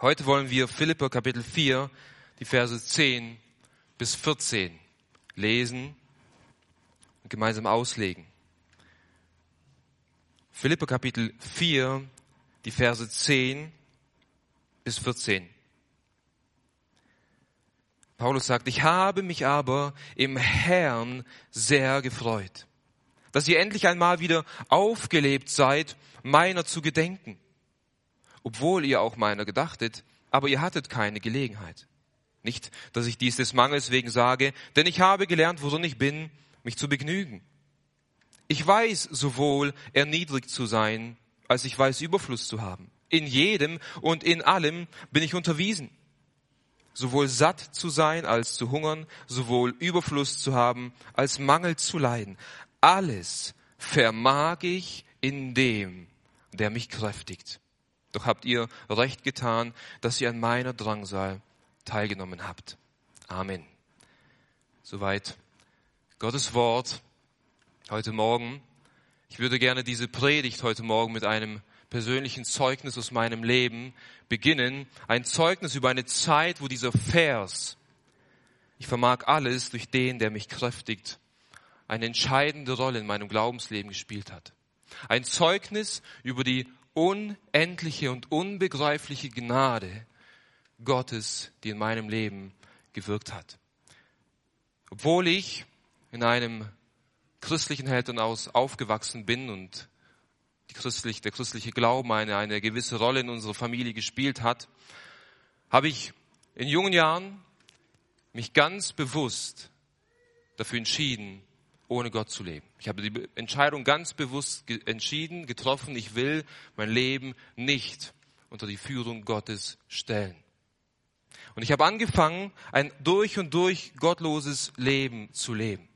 Heute wollen wir Philipper Kapitel 4, die Verse 10 bis 14 lesen und gemeinsam auslegen. Philipper Kapitel 4, die Verse 10 bis 14. Paulus sagt, ich habe mich aber im Herrn sehr gefreut, dass ihr endlich einmal wieder aufgelebt seid, meiner zu gedenken obwohl ihr auch meiner gedachtet, aber ihr hattet keine Gelegenheit. Nicht, dass ich dies des Mangels wegen sage, denn ich habe gelernt, worin ich bin, mich zu begnügen. Ich weiß sowohl erniedrigt zu sein, als ich weiß Überfluss zu haben. In jedem und in allem bin ich unterwiesen. Sowohl satt zu sein als zu hungern, sowohl Überfluss zu haben als Mangel zu leiden. Alles vermag ich in dem, der mich kräftigt. Doch habt ihr recht getan, dass ihr an meiner Drangsal teilgenommen habt. Amen. Soweit Gottes Wort heute Morgen. Ich würde gerne diese Predigt heute Morgen mit einem persönlichen Zeugnis aus meinem Leben beginnen. Ein Zeugnis über eine Zeit, wo dieser Vers, ich vermag alles durch den, der mich kräftigt, eine entscheidende Rolle in meinem Glaubensleben gespielt hat. Ein Zeugnis über die unendliche und unbegreifliche Gnade Gottes, die in meinem Leben gewirkt hat. Obwohl ich in einem christlichen Elternhaus aufgewachsen bin und christlich, der christliche Glauben eine, eine gewisse Rolle in unserer Familie gespielt hat, habe ich in jungen Jahren mich ganz bewusst dafür entschieden, ohne Gott zu leben. Ich habe die Entscheidung ganz bewusst entschieden, getroffen, ich will mein Leben nicht unter die Führung Gottes stellen. Und ich habe angefangen, ein durch und durch gottloses Leben zu leben.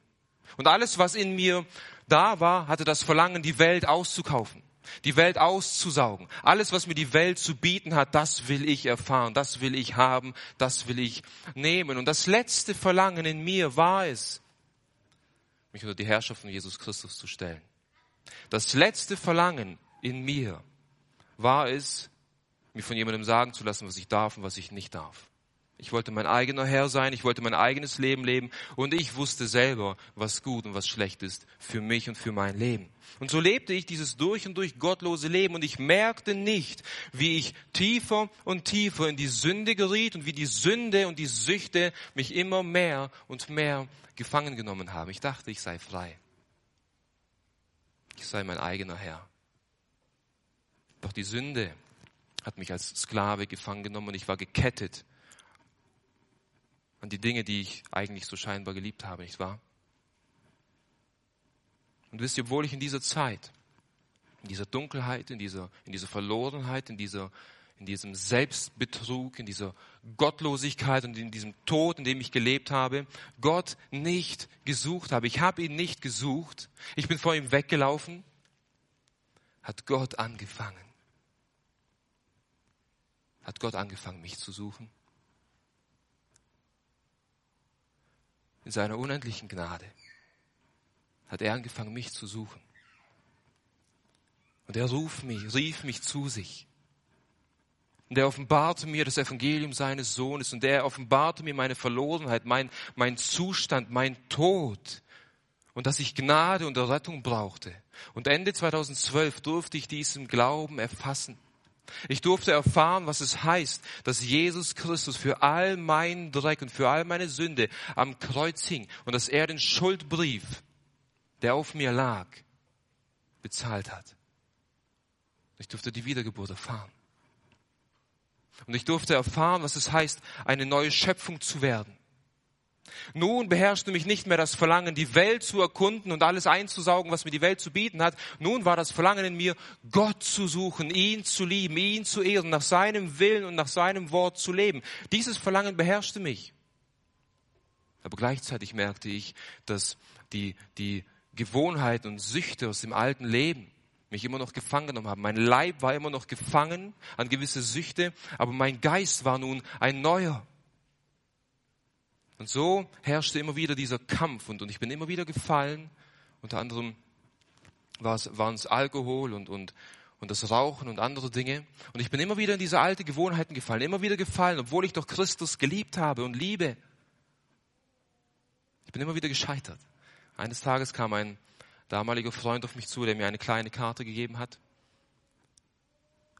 Und alles, was in mir da war, hatte das Verlangen, die Welt auszukaufen, die Welt auszusaugen. Alles, was mir die Welt zu bieten hat, das will ich erfahren, das will ich haben, das will ich nehmen. Und das letzte Verlangen in mir war es, mich unter die Herrschaft von Jesus Christus zu stellen. Das letzte Verlangen in mir war es, mir von jemandem sagen zu lassen, was ich darf und was ich nicht darf. Ich wollte mein eigener Herr sein, ich wollte mein eigenes Leben leben und ich wusste selber, was gut und was schlecht ist für mich und für mein Leben. Und so lebte ich dieses durch und durch gottlose Leben und ich merkte nicht, wie ich tiefer und tiefer in die Sünde geriet und wie die Sünde und die Süchte mich immer mehr und mehr gefangen genommen haben. Ich dachte, ich sei frei. Ich sei mein eigener Herr. Doch die Sünde hat mich als Sklave gefangen genommen und ich war gekettet an die Dinge, die ich eigentlich so scheinbar geliebt habe, nicht wahr? Und wisst ihr, obwohl ich in dieser Zeit, in dieser Dunkelheit, in dieser, in dieser Verlorenheit, in dieser, in diesem Selbstbetrug, in dieser Gottlosigkeit und in diesem Tod, in dem ich gelebt habe, Gott nicht gesucht habe. Ich habe ihn nicht gesucht. Ich bin vor ihm weggelaufen. Hat Gott angefangen. Hat Gott angefangen, mich zu suchen. In seiner unendlichen Gnade hat er angefangen, mich zu suchen. Und er rief mich, rief mich zu sich. Und er offenbarte mir das Evangelium seines Sohnes und er offenbarte mir meine Verlorenheit, mein, mein Zustand, mein Tod und dass ich Gnade und Rettung brauchte. Und Ende 2012 durfte ich diesen Glauben erfassen. Ich durfte erfahren, was es heißt, dass Jesus Christus für all meinen Dreck und für all meine Sünde am Kreuz hing und dass er den Schuldbrief, der auf mir lag, bezahlt hat. Ich durfte die Wiedergeburt erfahren. Und ich durfte erfahren, was es heißt, eine neue Schöpfung zu werden. Nun beherrschte mich nicht mehr das Verlangen, die Welt zu erkunden und alles einzusaugen, was mir die Welt zu bieten hat. Nun war das Verlangen in mir, Gott zu suchen, ihn zu lieben, ihn zu ehren, nach seinem Willen und nach seinem Wort zu leben. Dieses Verlangen beherrschte mich. Aber gleichzeitig merkte ich, dass die, die Gewohnheiten und Süchte aus dem alten Leben mich immer noch gefangen genommen haben. Mein Leib war immer noch gefangen an gewisse Süchte, aber mein Geist war nun ein neuer. Und so herrschte immer wieder dieser Kampf und, und ich bin immer wieder gefallen. Unter anderem waren es Alkohol und, und, und das Rauchen und andere Dinge. Und ich bin immer wieder in diese alte Gewohnheiten gefallen, immer wieder gefallen, obwohl ich doch Christus geliebt habe und liebe. Ich bin immer wieder gescheitert. Eines Tages kam ein damaliger Freund auf mich zu, der mir eine kleine Karte gegeben hat.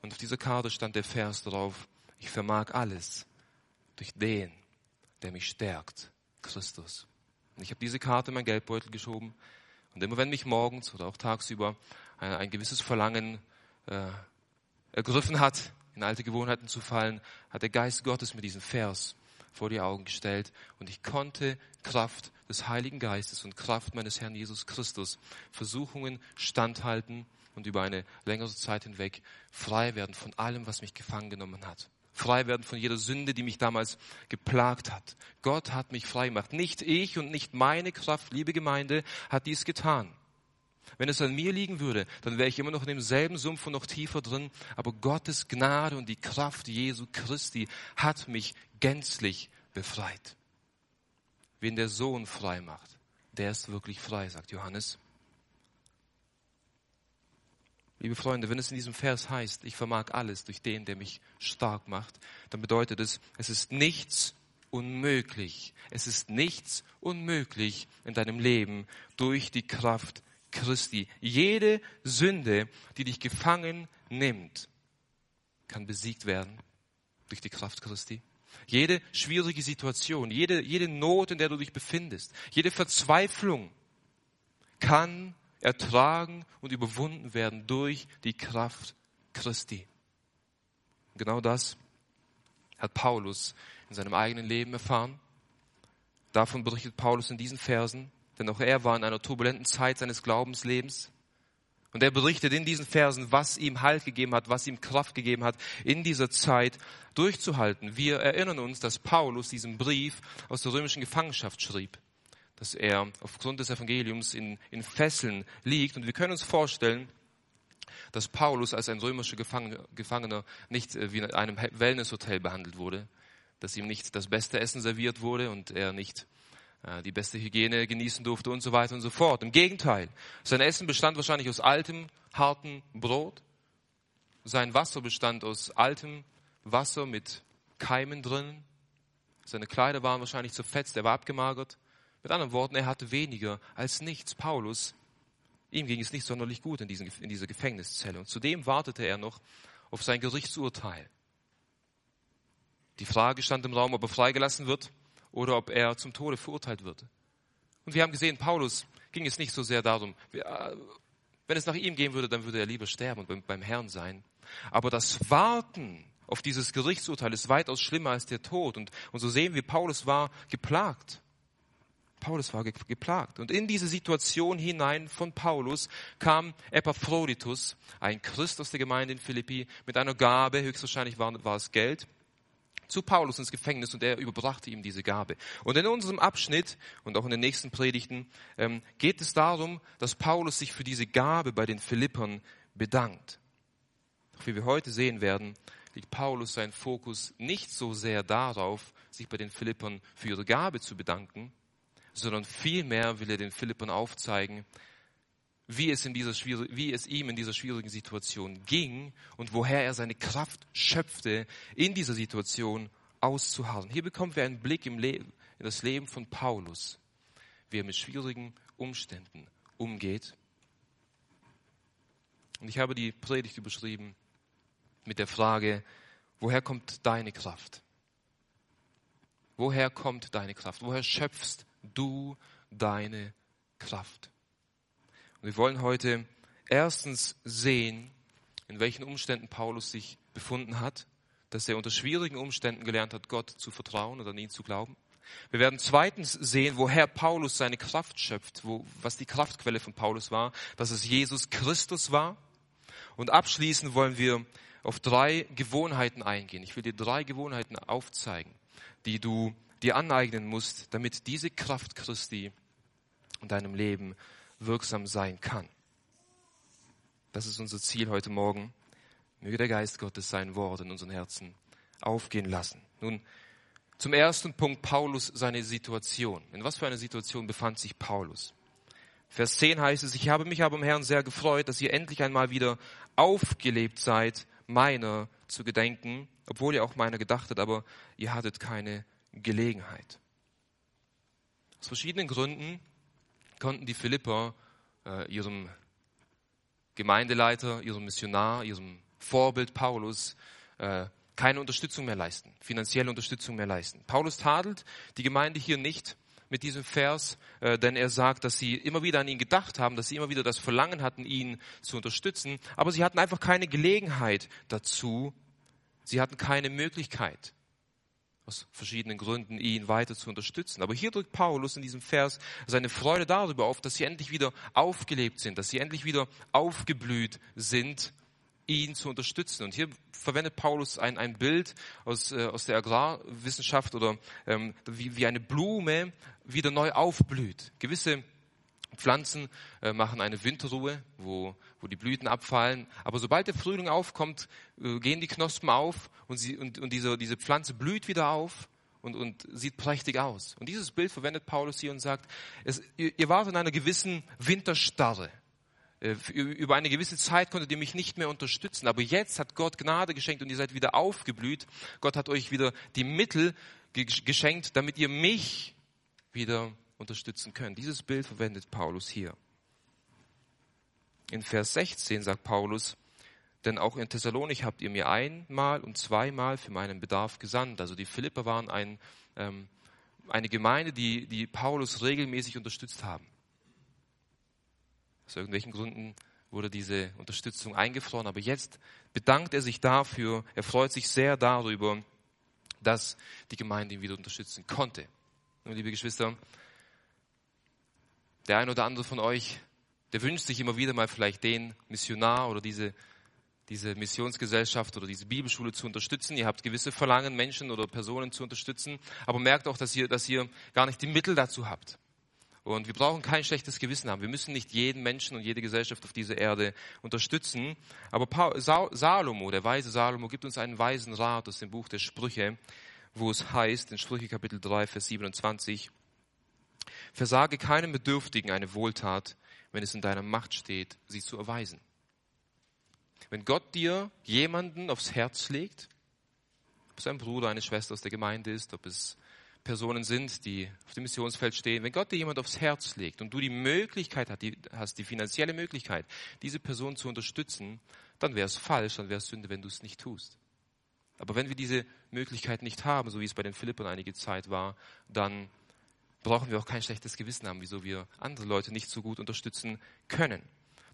Und auf dieser Karte stand der Vers drauf, ich vermag alles durch den, der mich stärkt, Christus. Und ich habe diese Karte in meinen Geldbeutel geschoben. Und immer wenn mich morgens oder auch tagsüber ein, ein gewisses Verlangen äh, ergriffen hat, in alte Gewohnheiten zu fallen, hat der Geist Gottes mir diesen Vers vor die Augen gestellt und ich konnte Kraft des Heiligen Geistes und Kraft meines Herrn Jesus Christus Versuchungen standhalten und über eine längere Zeit hinweg frei werden von allem, was mich gefangen genommen hat. Frei werden von jeder Sünde, die mich damals geplagt hat. Gott hat mich frei gemacht. Nicht ich und nicht meine Kraft, liebe Gemeinde, hat dies getan. Wenn es an mir liegen würde, dann wäre ich immer noch in demselben Sumpf und noch tiefer drin. Aber Gottes Gnade und die Kraft Jesu Christi hat mich gänzlich befreit. Wen der Sohn frei macht, der ist wirklich frei, sagt Johannes. Liebe Freunde, wenn es in diesem Vers heißt, ich vermag alles durch den, der mich stark macht, dann bedeutet es, es ist nichts unmöglich. Es ist nichts unmöglich in deinem Leben durch die Kraft Christi. Jede Sünde, die dich gefangen nimmt, kann besiegt werden durch die Kraft Christi. Jede schwierige Situation, jede, jede Not, in der du dich befindest, jede Verzweiflung kann ertragen und überwunden werden durch die Kraft Christi. Genau das hat Paulus in seinem eigenen Leben erfahren. Davon berichtet Paulus in diesen Versen denn auch er war in einer turbulenten Zeit seines Glaubenslebens. Und er berichtet in diesen Versen, was ihm Halt gegeben hat, was ihm Kraft gegeben hat, in dieser Zeit durchzuhalten. Wir erinnern uns, dass Paulus diesen Brief aus der römischen Gefangenschaft schrieb, dass er aufgrund des Evangeliums in, in Fesseln liegt. Und wir können uns vorstellen, dass Paulus als ein römischer Gefangener nicht äh, wie in einem Wellnesshotel behandelt wurde, dass ihm nicht das beste Essen serviert wurde und er nicht äh, die beste Hygiene genießen durfte und so weiter und so fort. Im Gegenteil, sein Essen bestand wahrscheinlich aus altem, hartem Brot. Sein Wasser bestand aus altem Wasser mit Keimen drin. Seine Kleider waren wahrscheinlich zerfetzt, er war abgemagert. Mit anderen Worten, er hatte weniger als nichts. Paulus, ihm ging es nicht sonderlich gut in, diesen, in dieser Gefängniszelle. Und zudem wartete er noch auf sein Gerichtsurteil. Die Frage stand im Raum, ob er freigelassen wird oder ob er zum Tode verurteilt wird. Und wir haben gesehen, Paulus ging es nicht so sehr darum, äh, wenn es nach ihm gehen würde, dann würde er lieber sterben und beim Herrn sein. Aber das Warten auf dieses Gerichtsurteil ist weitaus schlimmer als der Tod. Und, und so sehen wir, Paulus war geplagt. Paulus war geplagt. Und in diese Situation hinein von Paulus kam Epaphroditus, ein Christ aus der Gemeinde in Philippi, mit einer Gabe, höchstwahrscheinlich war, war es Geld, zu Paulus ins Gefängnis und er überbrachte ihm diese Gabe. Und in unserem Abschnitt und auch in den nächsten Predigten ähm, geht es darum, dass Paulus sich für diese Gabe bei den Philippern bedankt. Doch wie wir heute sehen werden, liegt Paulus sein Fokus nicht so sehr darauf, sich bei den Philippern für ihre Gabe zu bedanken, sondern vielmehr will er den Philippern aufzeigen, wie es, in dieser wie es ihm in dieser schwierigen Situation ging und woher er seine Kraft schöpfte, in dieser Situation auszuharren. Hier bekommen wir einen Blick im in das Leben von Paulus, wie er mit schwierigen Umständen umgeht. Und ich habe die Predigt überschrieben mit der Frage, woher kommt deine Kraft? Woher kommt deine Kraft? Woher schöpfst du deine Kraft? Und wir wollen heute erstens sehen, in welchen Umständen Paulus sich befunden hat, dass er unter schwierigen Umständen gelernt hat, Gott zu vertrauen und an ihn zu glauben. Wir werden zweitens sehen, woher Paulus seine Kraft schöpft, wo, was die Kraftquelle von Paulus war, dass es Jesus Christus war. Und abschließend wollen wir auf drei Gewohnheiten eingehen. Ich will dir drei Gewohnheiten aufzeigen, die du dir aneignen musst, damit diese Kraft Christi in deinem Leben wirksam sein kann. Das ist unser Ziel heute Morgen. Möge der Geist Gottes sein Wort in unseren Herzen aufgehen lassen. Nun, zum ersten Punkt Paulus seine Situation. In was für einer Situation befand sich Paulus? Vers 10 heißt es, ich habe mich aber im Herrn sehr gefreut, dass ihr endlich einmal wieder aufgelebt seid, meiner zu gedenken, obwohl ihr auch meiner gedachtet, aber ihr hattet keine Gelegenheit. Aus verschiedenen Gründen konnten die Philipper äh, ihrem Gemeindeleiter, ihrem Missionar, ihrem Vorbild Paulus äh, keine Unterstützung mehr leisten, finanzielle Unterstützung mehr leisten. Paulus tadelt die Gemeinde hier nicht mit diesem Vers, äh, denn er sagt, dass sie immer wieder an ihn gedacht haben, dass sie immer wieder das Verlangen hatten, ihn zu unterstützen, aber sie hatten einfach keine Gelegenheit dazu, sie hatten keine Möglichkeit aus verschiedenen Gründen, ihn weiter zu unterstützen. Aber hier drückt Paulus in diesem Vers seine Freude darüber auf, dass sie endlich wieder aufgelebt sind, dass sie endlich wieder aufgeblüht sind, ihn zu unterstützen. Und hier verwendet Paulus ein, ein Bild aus, äh, aus der Agrarwissenschaft oder ähm, wie, wie eine Blume wieder neu aufblüht. Gewisse Pflanzen äh, machen eine Winterruhe, wo, wo die Blüten abfallen. Aber sobald der Frühling aufkommt, äh, gehen die Knospen auf und, sie, und, und diese, diese Pflanze blüht wieder auf und, und sieht prächtig aus. Und dieses Bild verwendet Paulus hier und sagt, es, ihr, ihr wart in einer gewissen Winterstarre. Äh, über eine gewisse Zeit konntet ihr mich nicht mehr unterstützen, aber jetzt hat Gott Gnade geschenkt und ihr seid wieder aufgeblüht. Gott hat euch wieder die Mittel geschenkt, damit ihr mich wieder unterstützen könnt. Dieses Bild verwendet Paulus hier. In Vers 16 sagt Paulus, denn auch in Thessalonik habt ihr mir einmal und zweimal für meinen Bedarf gesandt. Also die Philipper waren ein, ähm, eine Gemeinde, die, die Paulus regelmäßig unterstützt haben. Aus irgendwelchen Gründen wurde diese Unterstützung eingefroren, aber jetzt bedankt er sich dafür, er freut sich sehr darüber, dass die Gemeinde ihn wieder unterstützen konnte. Und liebe Geschwister, der ein oder andere von euch, der wünscht sich immer wieder mal vielleicht den Missionar oder diese, diese Missionsgesellschaft oder diese Bibelschule zu unterstützen. Ihr habt gewisse Verlangen, Menschen oder Personen zu unterstützen, aber merkt auch, dass ihr, dass ihr gar nicht die Mittel dazu habt. Und wir brauchen kein schlechtes Gewissen haben. Wir müssen nicht jeden Menschen und jede Gesellschaft auf dieser Erde unterstützen. Aber Salomo, der weise Salomo, gibt uns einen weisen Rat aus dem Buch der Sprüche, wo es heißt, in Sprüche Kapitel 3, Vers 27, Versage keinem Bedürftigen eine Wohltat, wenn es in deiner Macht steht, sie zu erweisen. Wenn Gott dir jemanden aufs Herz legt, ob es ein Bruder, eine Schwester aus der Gemeinde ist, ob es Personen sind, die auf dem Missionsfeld stehen, wenn Gott dir jemand aufs Herz legt und du die Möglichkeit hast, die, hast die finanzielle Möglichkeit, diese Person zu unterstützen, dann wäre es falsch, dann wäre es Sünde, wenn du es nicht tust. Aber wenn wir diese Möglichkeit nicht haben, so wie es bei den Philippern einige Zeit war, dann brauchen wir auch kein schlechtes Gewissen haben, wieso wir andere Leute nicht so gut unterstützen können.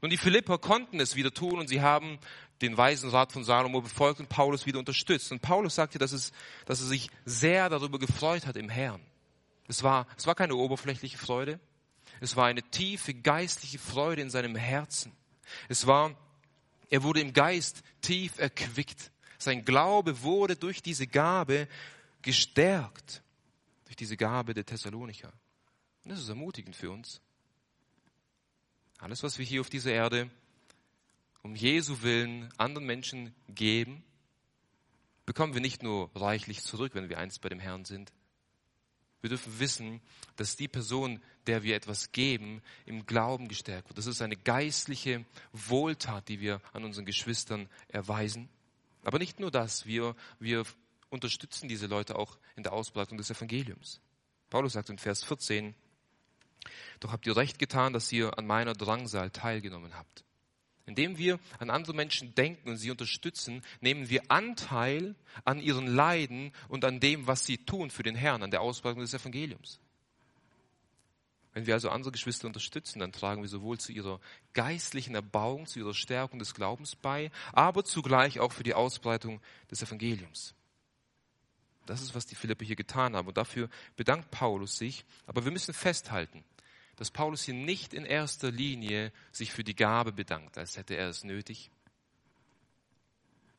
Nun, die Philipper konnten es wieder tun und sie haben den weisen Rat von Salomo befolgt und Paulus wieder unterstützt. Und Paulus sagte, dass, es, dass er sich sehr darüber gefreut hat im Herrn. Es war, es war keine oberflächliche Freude. Es war eine tiefe geistliche Freude in seinem Herzen. Es war, er wurde im Geist tief erquickt. Sein Glaube wurde durch diese Gabe gestärkt durch diese Gabe der Thessalonicher. Und das ist ermutigend für uns. Alles, was wir hier auf dieser Erde um Jesu Willen anderen Menschen geben, bekommen wir nicht nur reichlich zurück, wenn wir einst bei dem Herrn sind. Wir dürfen wissen, dass die Person, der wir etwas geben, im Glauben gestärkt wird. Das ist eine geistliche Wohltat, die wir an unseren Geschwistern erweisen. Aber nicht nur das, wir, wir unterstützen diese Leute auch in der Ausbreitung des Evangeliums. Paulus sagt in Vers 14, doch habt ihr recht getan, dass ihr an meiner Drangsal teilgenommen habt. Indem wir an andere Menschen denken und sie unterstützen, nehmen wir Anteil an ihren Leiden und an dem, was sie tun für den Herrn, an der Ausbreitung des Evangeliums. Wenn wir also andere Geschwister unterstützen, dann tragen wir sowohl zu ihrer geistlichen Erbauung, zu ihrer Stärkung des Glaubens bei, aber zugleich auch für die Ausbreitung des Evangeliums. Das ist, was die Philippe hier getan haben. Und dafür bedankt Paulus sich. Aber wir müssen festhalten, dass Paulus hier nicht in erster Linie sich für die Gabe bedankt, als hätte er es nötig.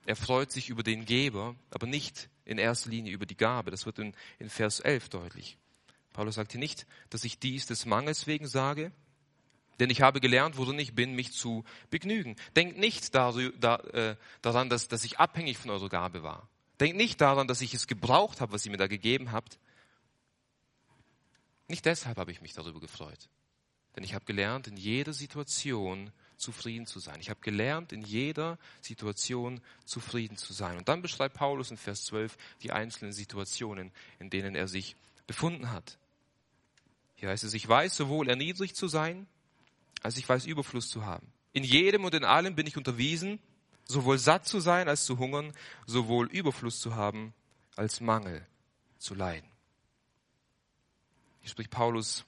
Er freut sich über den Geber, aber nicht in erster Linie über die Gabe. Das wird in, in Vers 11 deutlich. Paulus sagt hier nicht, dass ich dies des Mangels wegen sage, denn ich habe gelernt, worin ich bin, mich zu begnügen. Denkt nicht äh, daran, dass, dass ich abhängig von eurer Gabe war. Denkt nicht daran, dass ich es gebraucht habe, was ihr mir da gegeben habt. Nicht deshalb habe ich mich darüber gefreut. Denn ich habe gelernt, in jeder Situation zufrieden zu sein. Ich habe gelernt, in jeder Situation zufrieden zu sein. Und dann beschreibt Paulus in Vers 12 die einzelnen Situationen, in denen er sich befunden hat. Hier heißt es, ich weiß sowohl erniedrigt zu sein, als ich weiß Überfluss zu haben. In jedem und in allem bin ich unterwiesen, sowohl satt zu sein als zu hungern, sowohl Überfluss zu haben als Mangel zu leiden. Hier spricht Paulus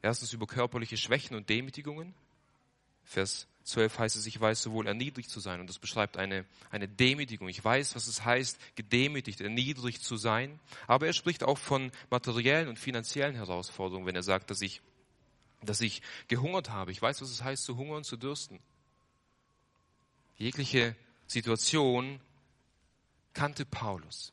erstens über körperliche Schwächen und Demütigungen. Vers 12 heißt es, ich weiß sowohl erniedrigt zu sein und das beschreibt eine, eine Demütigung. Ich weiß, was es heißt, gedemütigt, erniedrigt zu sein. Aber er spricht auch von materiellen und finanziellen Herausforderungen, wenn er sagt, dass ich, dass ich gehungert habe. Ich weiß, was es heißt, zu hungern, zu dürsten. Jegliche Situation kannte Paulus.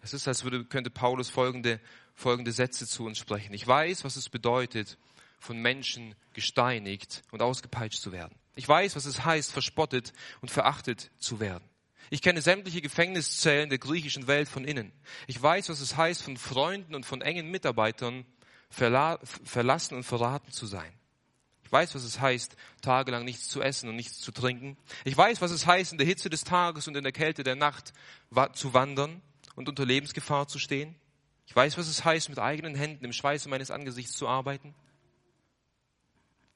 Es ist, als würde, könnte Paulus folgende, folgende Sätze zu uns sprechen. Ich weiß, was es bedeutet, von Menschen gesteinigt und ausgepeitscht zu werden. Ich weiß, was es heißt, verspottet und verachtet zu werden. Ich kenne sämtliche Gefängniszellen der griechischen Welt von innen. Ich weiß, was es heißt, von Freunden und von engen Mitarbeitern verlassen und verraten zu sein. Ich weiß, was es heißt, tagelang nichts zu essen und nichts zu trinken. Ich weiß, was es heißt, in der Hitze des Tages und in der Kälte der Nacht zu wandern und unter Lebensgefahr zu stehen. Ich weiß, was es heißt, mit eigenen Händen im Schweiße meines Angesichts zu arbeiten.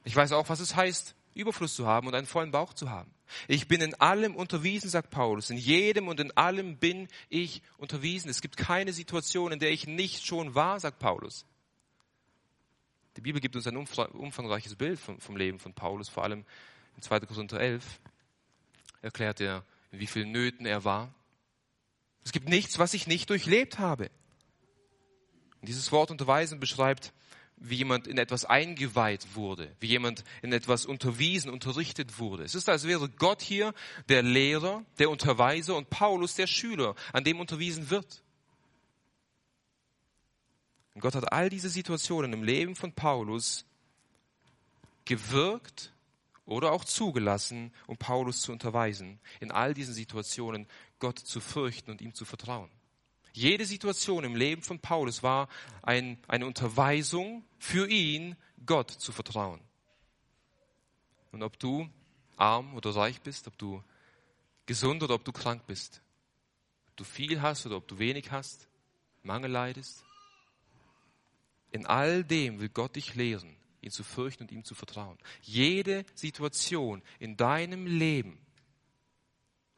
Ich weiß auch, was es heißt, Überfluss zu haben und einen vollen Bauch zu haben. Ich bin in allem unterwiesen, sagt Paulus. In jedem und in allem bin ich unterwiesen. Es gibt keine Situation, in der ich nicht schon war, sagt Paulus. Die Bibel gibt uns ein umfangreiches Bild vom, Leben von Paulus, vor allem in 2. Korinther 11 erklärt er, in wie vielen Nöten er war. Es gibt nichts, was ich nicht durchlebt habe. Und dieses Wort unterweisen beschreibt wie jemand in etwas eingeweiht wurde, wie jemand in etwas unterwiesen, unterrichtet wurde. Es ist, als wäre Gott hier der Lehrer, der Unterweiser und Paulus der Schüler, an dem unterwiesen wird. Und Gott hat all diese Situationen im Leben von Paulus gewirkt oder auch zugelassen, um Paulus zu unterweisen, in all diesen Situationen Gott zu fürchten und ihm zu vertrauen. Jede Situation im Leben von Paulus war ein, eine Unterweisung für ihn, Gott zu vertrauen. Und ob du arm oder reich bist, ob du gesund oder ob du krank bist, ob du viel hast oder ob du wenig hast, Mangel leidest, in all dem will Gott dich lehren, ihn zu fürchten und ihm zu vertrauen. Jede Situation in deinem Leben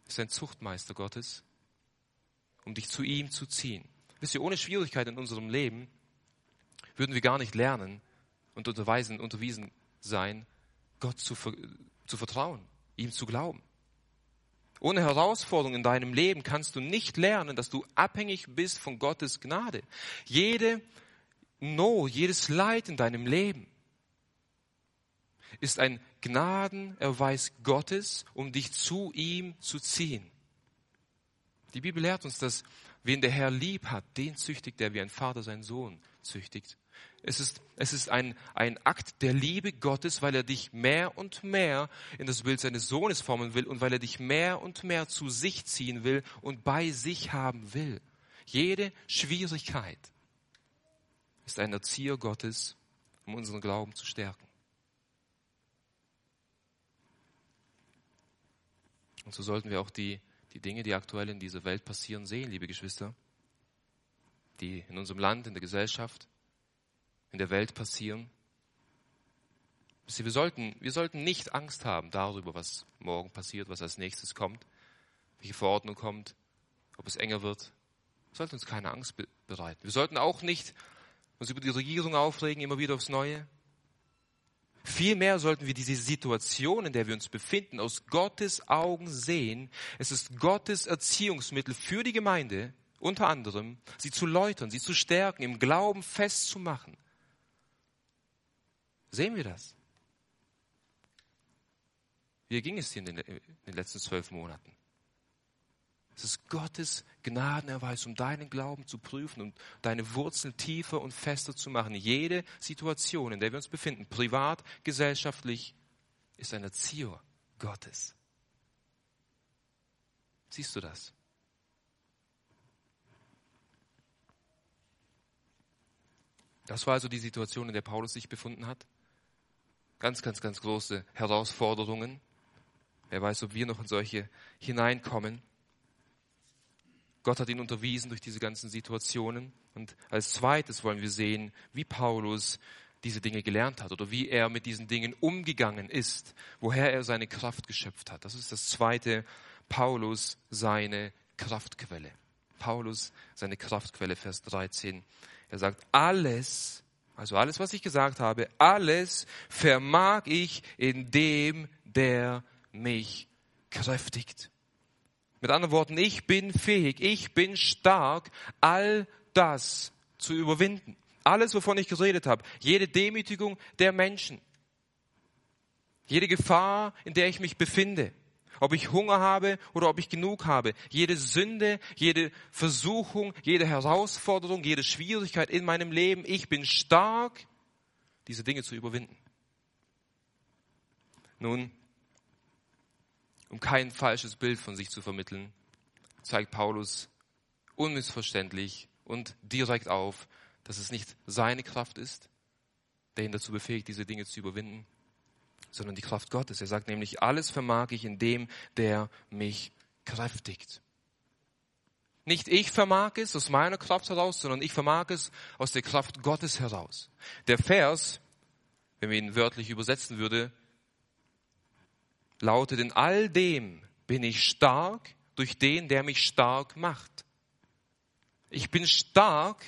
ist ein Zuchtmeister Gottes, um dich zu ihm zu ziehen. Wisst ihr, ohne Schwierigkeit in unserem Leben würden wir gar nicht lernen und unterweisen, unterwiesen sein, Gott zu, zu vertrauen, ihm zu glauben. Ohne Herausforderung in deinem Leben kannst du nicht lernen, dass du abhängig bist von Gottes Gnade. Jede Not, jedes Leid in deinem Leben ist ein Gnadenerweis Gottes, um dich zu ihm zu ziehen. Die Bibel lehrt uns, dass wen der Herr lieb hat, den züchtigt er, wie ein Vater seinen Sohn züchtigt. Es ist, es ist ein, ein Akt der Liebe Gottes, weil er dich mehr und mehr in das Bild seines Sohnes formen will und weil er dich mehr und mehr zu sich ziehen will und bei sich haben will. Jede Schwierigkeit ist ein Erzieher Gottes, um unseren Glauben zu stärken. Und so sollten wir auch die die Dinge, die aktuell in dieser Welt passieren, sehen, liebe Geschwister, die in unserem Land, in der Gesellschaft, in der Welt passieren. Wir sollten, wir sollten nicht Angst haben darüber, was morgen passiert, was als nächstes kommt, welche Verordnung kommt, ob es enger wird. Wir sollten uns keine Angst bereiten. Wir sollten auch nicht uns über die Regierung aufregen, immer wieder aufs Neue. Vielmehr sollten wir diese Situation, in der wir uns befinden, aus Gottes Augen sehen. Es ist Gottes Erziehungsmittel für die Gemeinde, unter anderem, sie zu läutern, sie zu stärken, im Glauben festzumachen. Sehen wir das? Wie ging es dir in den, in den letzten zwölf Monaten? Es ist Gottes Gnadenerweis, um deinen Glauben zu prüfen und deine Wurzeln tiefer und fester zu machen. Jede Situation, in der wir uns befinden, privat, gesellschaftlich, ist ein Erzieher Gottes. Siehst du das? Das war also die Situation, in der Paulus sich befunden hat. Ganz, ganz, ganz große Herausforderungen. Wer weiß, ob wir noch in solche hineinkommen. Gott hat ihn unterwiesen durch diese ganzen Situationen. Und als zweites wollen wir sehen, wie Paulus diese Dinge gelernt hat oder wie er mit diesen Dingen umgegangen ist, woher er seine Kraft geschöpft hat. Das ist das zweite, Paulus seine Kraftquelle. Paulus seine Kraftquelle, Vers 13. Er sagt, alles, also alles, was ich gesagt habe, alles vermag ich in dem, der mich kräftigt. Mit anderen Worten, ich bin fähig, ich bin stark, all das zu überwinden. Alles, wovon ich geredet habe, jede Demütigung der Menschen, jede Gefahr, in der ich mich befinde, ob ich Hunger habe oder ob ich genug habe, jede Sünde, jede Versuchung, jede Herausforderung, jede Schwierigkeit in meinem Leben, ich bin stark, diese Dinge zu überwinden. Nun, um kein falsches Bild von sich zu vermitteln, zeigt Paulus unmissverständlich und direkt auf, dass es nicht seine Kraft ist, der ihn dazu befähigt, diese Dinge zu überwinden, sondern die Kraft Gottes. Er sagt nämlich, alles vermag ich in dem, der mich kräftigt. Nicht ich vermag es aus meiner Kraft heraus, sondern ich vermag es aus der Kraft Gottes heraus. Der Vers, wenn wir ihn wörtlich übersetzen würde, lautet, in all dem bin ich stark durch den, der mich stark macht. Ich bin stark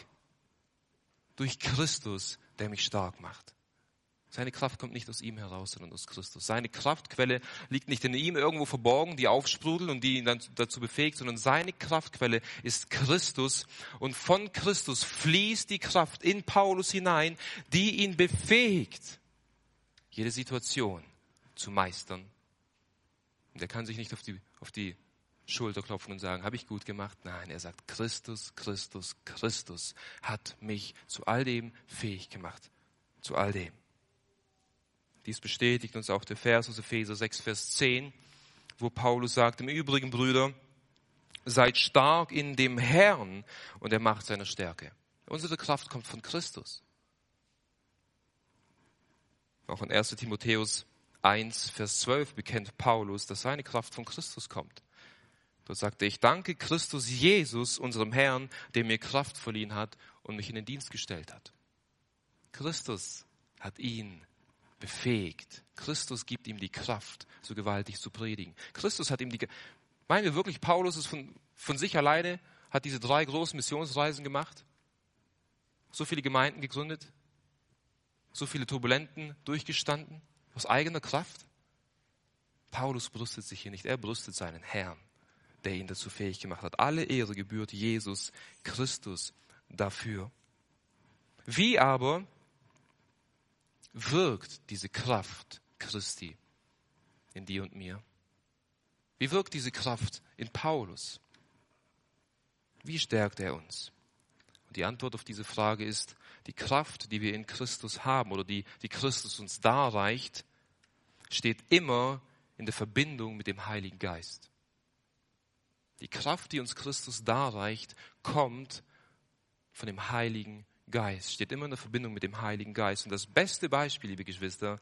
durch Christus, der mich stark macht. Seine Kraft kommt nicht aus ihm heraus, sondern aus Christus. Seine Kraftquelle liegt nicht in ihm irgendwo verborgen, die aufsprudelt und die ihn dann dazu befähigt, sondern seine Kraftquelle ist Christus. Und von Christus fließt die Kraft in Paulus hinein, die ihn befähigt, jede Situation zu meistern. Und er kann sich nicht auf die, auf die Schulter klopfen und sagen, habe ich gut gemacht? Nein, er sagt, Christus, Christus, Christus hat mich zu all dem fähig gemacht. Zu all dem. Dies bestätigt uns auch der Vers aus Epheser 6, Vers 10, wo Paulus sagt, im Übrigen, Brüder, seid stark in dem Herrn und er macht seine Stärke. Unsere Kraft kommt von Christus. Auch in 1 Timotheus 1, Vers 12 bekennt Paulus, dass seine Kraft von Christus kommt. Dort sagte ich, danke Christus Jesus, unserem Herrn, der mir Kraft verliehen hat und mich in den Dienst gestellt hat. Christus hat ihn befähigt. Christus gibt ihm die Kraft, so gewaltig zu predigen. Christus hat ihm die, meinen wir wirklich, Paulus ist von, von sich alleine, hat diese drei großen Missionsreisen gemacht, so viele Gemeinden gegründet, so viele Turbulenten durchgestanden, aus eigener Kraft? Paulus brüstet sich hier nicht, er brüstet seinen Herrn der ihn dazu fähig gemacht hat. Alle Ehre gebührt Jesus Christus dafür. Wie aber wirkt diese Kraft Christi in dir und mir? Wie wirkt diese Kraft in Paulus? Wie stärkt er uns? Und die Antwort auf diese Frage ist, die Kraft, die wir in Christus haben oder die, die Christus uns darreicht, steht immer in der Verbindung mit dem Heiligen Geist. Die Kraft, die uns Christus darreicht, kommt von dem Heiligen Geist, steht immer in der Verbindung mit dem Heiligen Geist. Und das beste Beispiel, liebe Geschwister,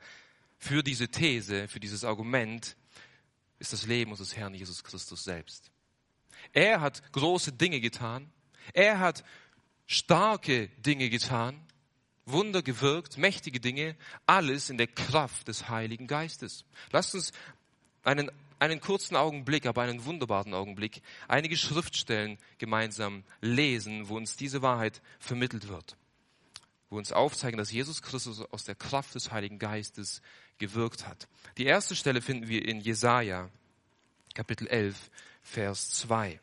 für diese These, für dieses Argument, ist das Leben unseres Herrn Jesus Christus selbst. Er hat große Dinge getan. Er hat starke Dinge getan. Wunder gewirkt, mächtige Dinge, alles in der Kraft des Heiligen Geistes. Lasst uns einen einen kurzen Augenblick, aber einen wunderbaren Augenblick, einige Schriftstellen gemeinsam lesen, wo uns diese Wahrheit vermittelt wird, wo uns aufzeigen, dass Jesus Christus aus der Kraft des Heiligen Geistes gewirkt hat. Die erste Stelle finden wir in Jesaja, Kapitel 11, Vers 2.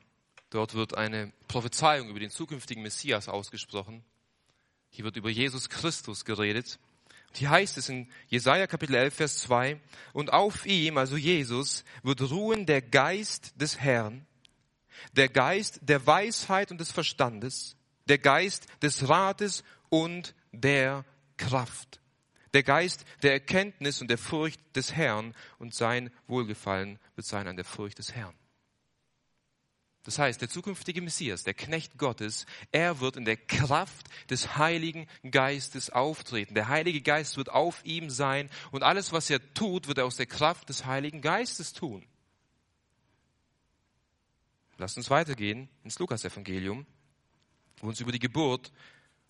Dort wird eine Prophezeiung über den zukünftigen Messias ausgesprochen. Hier wird über Jesus Christus geredet. Hier heißt es in Jesaja Kapitel 11, Vers 2, und auf ihm, also Jesus, wird ruhen der Geist des Herrn, der Geist der Weisheit und des Verstandes, der Geist des Rates und der Kraft, der Geist der Erkenntnis und der Furcht des Herrn und sein Wohlgefallen wird sein an der Furcht des Herrn. Das heißt, der zukünftige Messias, der Knecht Gottes, er wird in der Kraft des Heiligen Geistes auftreten. Der Heilige Geist wird auf ihm sein und alles, was er tut, wird er aus der Kraft des Heiligen Geistes tun. Lasst uns weitergehen ins Lukasevangelium, wo uns über die Geburt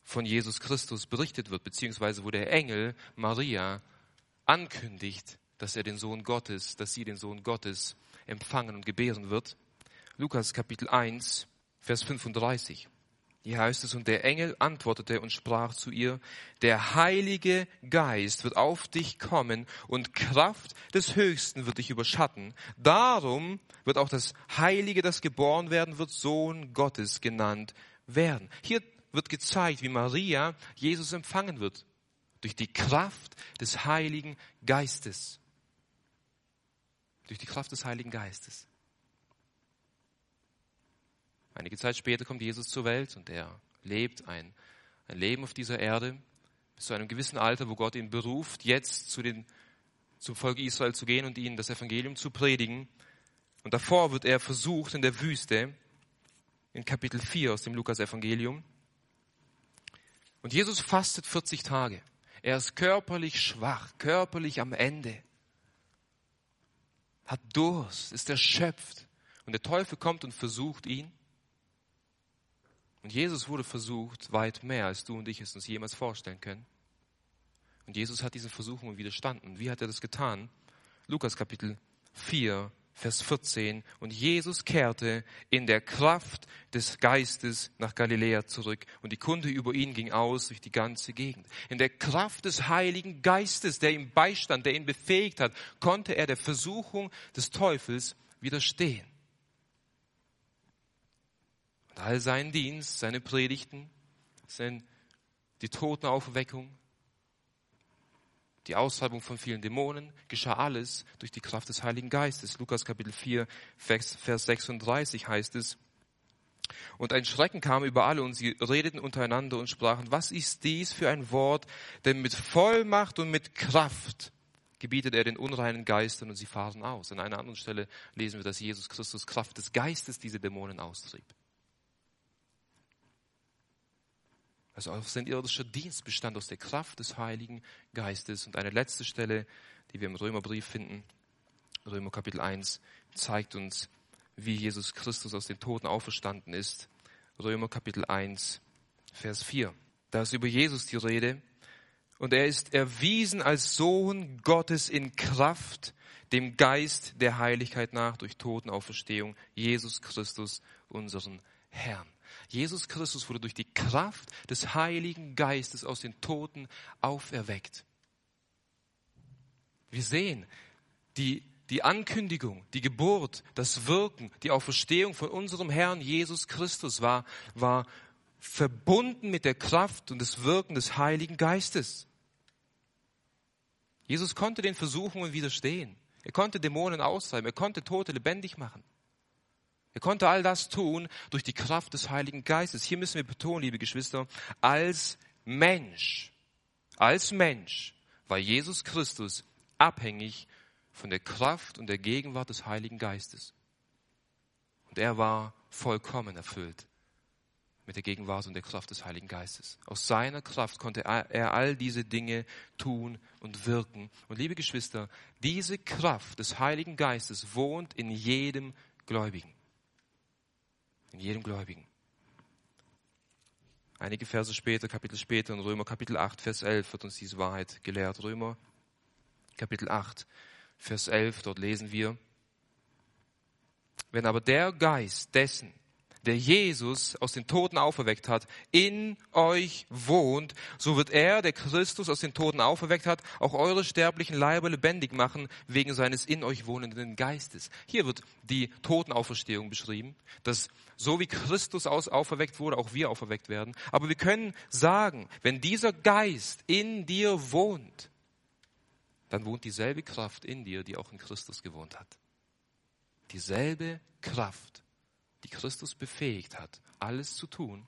von Jesus Christus berichtet wird, beziehungsweise wo der Engel Maria ankündigt, dass er den Sohn Gottes, dass sie den Sohn Gottes empfangen und gebären wird. Lukas Kapitel 1, Vers 35. Hier heißt es, und der Engel antwortete und sprach zu ihr, der Heilige Geist wird auf dich kommen und Kraft des Höchsten wird dich überschatten. Darum wird auch das Heilige, das geboren werden wird, Sohn Gottes genannt werden. Hier wird gezeigt, wie Maria Jesus empfangen wird. Durch die Kraft des Heiligen Geistes. Durch die Kraft des Heiligen Geistes. Einige Zeit später kommt Jesus zur Welt und er lebt ein, ein Leben auf dieser Erde bis zu einem gewissen Alter, wo Gott ihn beruft, jetzt zu den, zum Volk Israel zu gehen und ihnen das Evangelium zu predigen. Und davor wird er versucht in der Wüste, in Kapitel 4 aus dem Lukas-Evangelium. Und Jesus fastet 40 Tage. Er ist körperlich schwach, körperlich am Ende, hat Durst, ist erschöpft. Und der Teufel kommt und versucht ihn. Und Jesus wurde versucht weit mehr, als du und ich es uns jemals vorstellen können. Und Jesus hat diesen Versuchungen widerstanden. Wie hat er das getan? Lukas Kapitel 4, Vers 14. Und Jesus kehrte in der Kraft des Geistes nach Galiläa zurück. Und die Kunde über ihn ging aus durch die ganze Gegend. In der Kraft des Heiligen Geistes, der ihm beistand, der ihn befähigt hat, konnte er der Versuchung des Teufels widerstehen. Und all sein Dienst, seine Predigten, sein, die Totenauferweckung, die Austreibung von vielen Dämonen, geschah alles durch die Kraft des Heiligen Geistes. Lukas Kapitel 4, Vers 36 heißt es, und ein Schrecken kam über alle und sie redeten untereinander und sprachen, was ist dies für ein Wort? Denn mit Vollmacht und mit Kraft gebietet er den unreinen Geistern und sie fahren aus. An einer anderen Stelle lesen wir, dass Jesus Christus Kraft des Geistes diese Dämonen austrieb. Also auch sein irdischer Dienst bestand aus der Kraft des Heiligen Geistes. Und eine letzte Stelle, die wir im Römerbrief finden, Römer Kapitel 1, zeigt uns, wie Jesus Christus aus den Toten auferstanden ist. Römer Kapitel 1, Vers 4. Da ist über Jesus die Rede. Und er ist erwiesen als Sohn Gottes in Kraft, dem Geist der Heiligkeit nach durch Totenauferstehung, Jesus Christus, unseren Herrn. Jesus Christus wurde durch die Kraft des Heiligen Geistes aus den Toten auferweckt. Wir sehen die, die Ankündigung, die Geburt, das Wirken, die Auferstehung von unserem Herrn Jesus Christus war, war verbunden mit der Kraft und das Wirken des Heiligen Geistes. Jesus konnte den Versuchungen widerstehen. Er konnte Dämonen austreiben. Er konnte Tote lebendig machen. Er konnte all das tun durch die Kraft des Heiligen Geistes. Hier müssen wir betonen, liebe Geschwister, als Mensch, als Mensch war Jesus Christus abhängig von der Kraft und der Gegenwart des Heiligen Geistes. Und er war vollkommen erfüllt mit der Gegenwart und der Kraft des Heiligen Geistes. Aus seiner Kraft konnte er all diese Dinge tun und wirken. Und liebe Geschwister, diese Kraft des Heiligen Geistes wohnt in jedem Gläubigen in jedem Gläubigen. Einige Verse später, Kapitel später, in Römer Kapitel 8, Vers 11 wird uns diese Wahrheit gelehrt. Römer Kapitel 8, Vers 11, dort lesen wir, wenn aber der Geist dessen, der Jesus aus den Toten auferweckt hat, in euch wohnt, so wird er, der Christus aus den Toten auferweckt hat, auch eure sterblichen Leiber lebendig machen, wegen seines in euch wohnenden Geistes. Hier wird die Totenauferstehung beschrieben, dass so wie Christus aus auferweckt wurde, auch wir auferweckt werden. Aber wir können sagen, wenn dieser Geist in dir wohnt, dann wohnt dieselbe Kraft in dir, die auch in Christus gewohnt hat. Dieselbe Kraft die Christus befähigt hat, alles zu tun